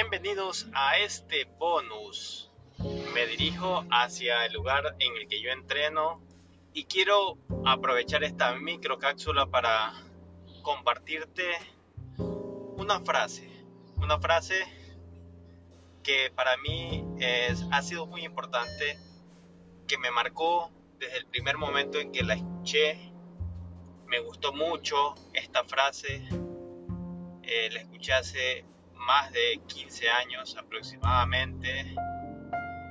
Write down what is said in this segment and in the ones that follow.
Bienvenidos a este bonus. Me dirijo hacia el lugar en el que yo entreno y quiero aprovechar esta micro cápsula para compartirte una frase. Una frase que para mí ha sido muy importante, que me marcó desde el primer momento en que la escuché. Me gustó mucho esta frase. Eh, la escuché hace más de 15 años aproximadamente.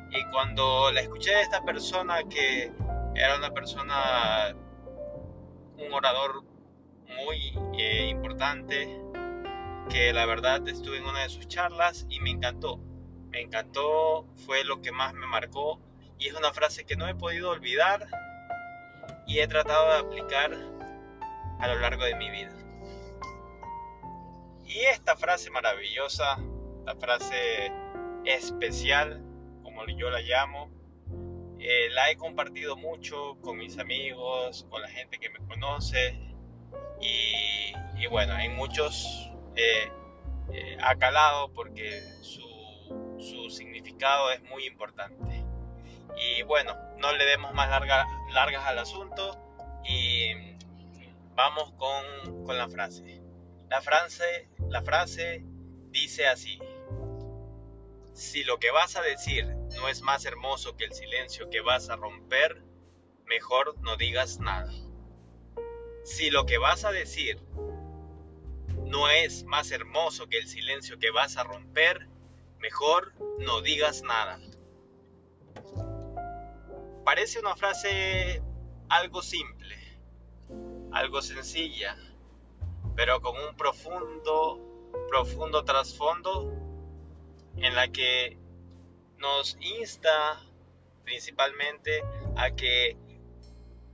Y cuando la escuché de esta persona que era una persona, un orador muy eh, importante, que la verdad estuve en una de sus charlas y me encantó. Me encantó, fue lo que más me marcó y es una frase que no he podido olvidar y he tratado de aplicar a lo largo de mi vida. Y esta frase maravillosa, la frase especial, como yo la llamo, eh, la he compartido mucho con mis amigos, con la gente que me conoce y, bueno, en muchos eh, eh, ha calado porque su, su, significado es muy importante. Y bueno, no le demos más larga, largas al asunto y vamos con, con la frase. La frase, la frase dice así, si lo que vas a decir no es más hermoso que el silencio que vas a romper, mejor no digas nada. Si lo que vas a decir no es más hermoso que el silencio que vas a romper, mejor no digas nada. Parece una frase algo simple, algo sencilla, pero con un profundo, profundo trasfondo en la que nos insta principalmente a que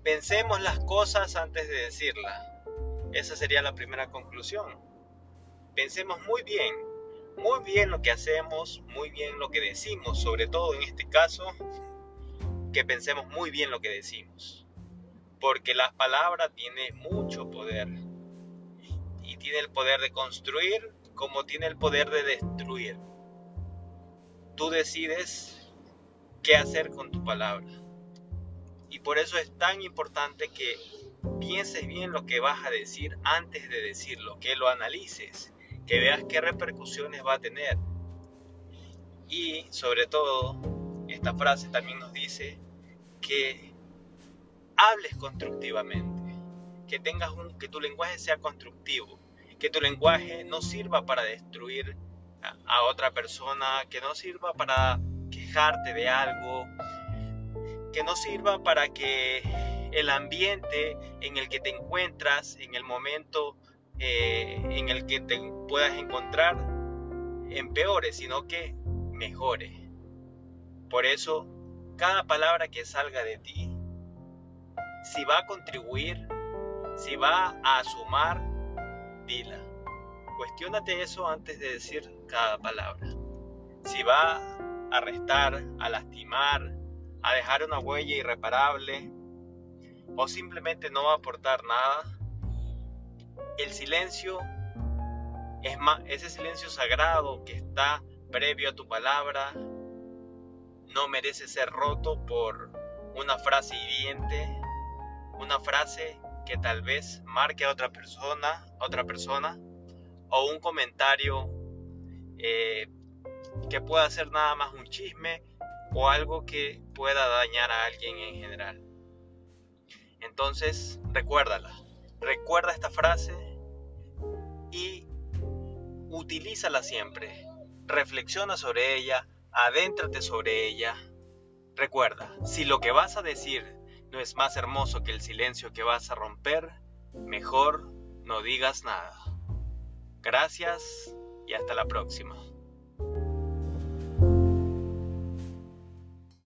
pensemos las cosas antes de decirlas. Esa sería la primera conclusión. Pensemos muy bien, muy bien lo que hacemos, muy bien lo que decimos, sobre todo en este caso, que pensemos muy bien lo que decimos. Porque la palabra tiene mucho poder tiene el poder de construir como tiene el poder de destruir. Tú decides qué hacer con tu palabra. Y por eso es tan importante que pienses bien lo que vas a decir antes de decirlo, que lo analices, que veas qué repercusiones va a tener. Y sobre todo, esta frase también nos dice que hables constructivamente que tengas un, que tu lenguaje sea constructivo, que tu lenguaje no sirva para destruir a, otra persona, que no sirva para quejarte de algo, que no sirva para que el ambiente en el que te encuentras, en el momento eh, en el que te puedas encontrar, empeore, sino que mejore. Por eso, cada palabra que salga de ti, si va a contribuir si va a sumar, dila. Cuestiónate eso antes de decir cada palabra. Si va a restar, a lastimar, a dejar una huella irreparable o simplemente no va a aportar nada, el silencio es más, ese silencio sagrado que está previo a tu palabra no merece ser roto por una frase hiriente, una frase que tal vez marque a otra persona, otra persona, o un comentario eh, que pueda ser nada más un chisme o algo que pueda dañar a alguien en general. Entonces, recuérdala, recuerda esta frase y utilízala siempre. Reflexiona sobre ella, adéntrate sobre ella. Recuerda, si lo que vas a decir no es más hermoso que el silencio que vas a romper, mejor no digas nada. Gracias y hasta la próxima.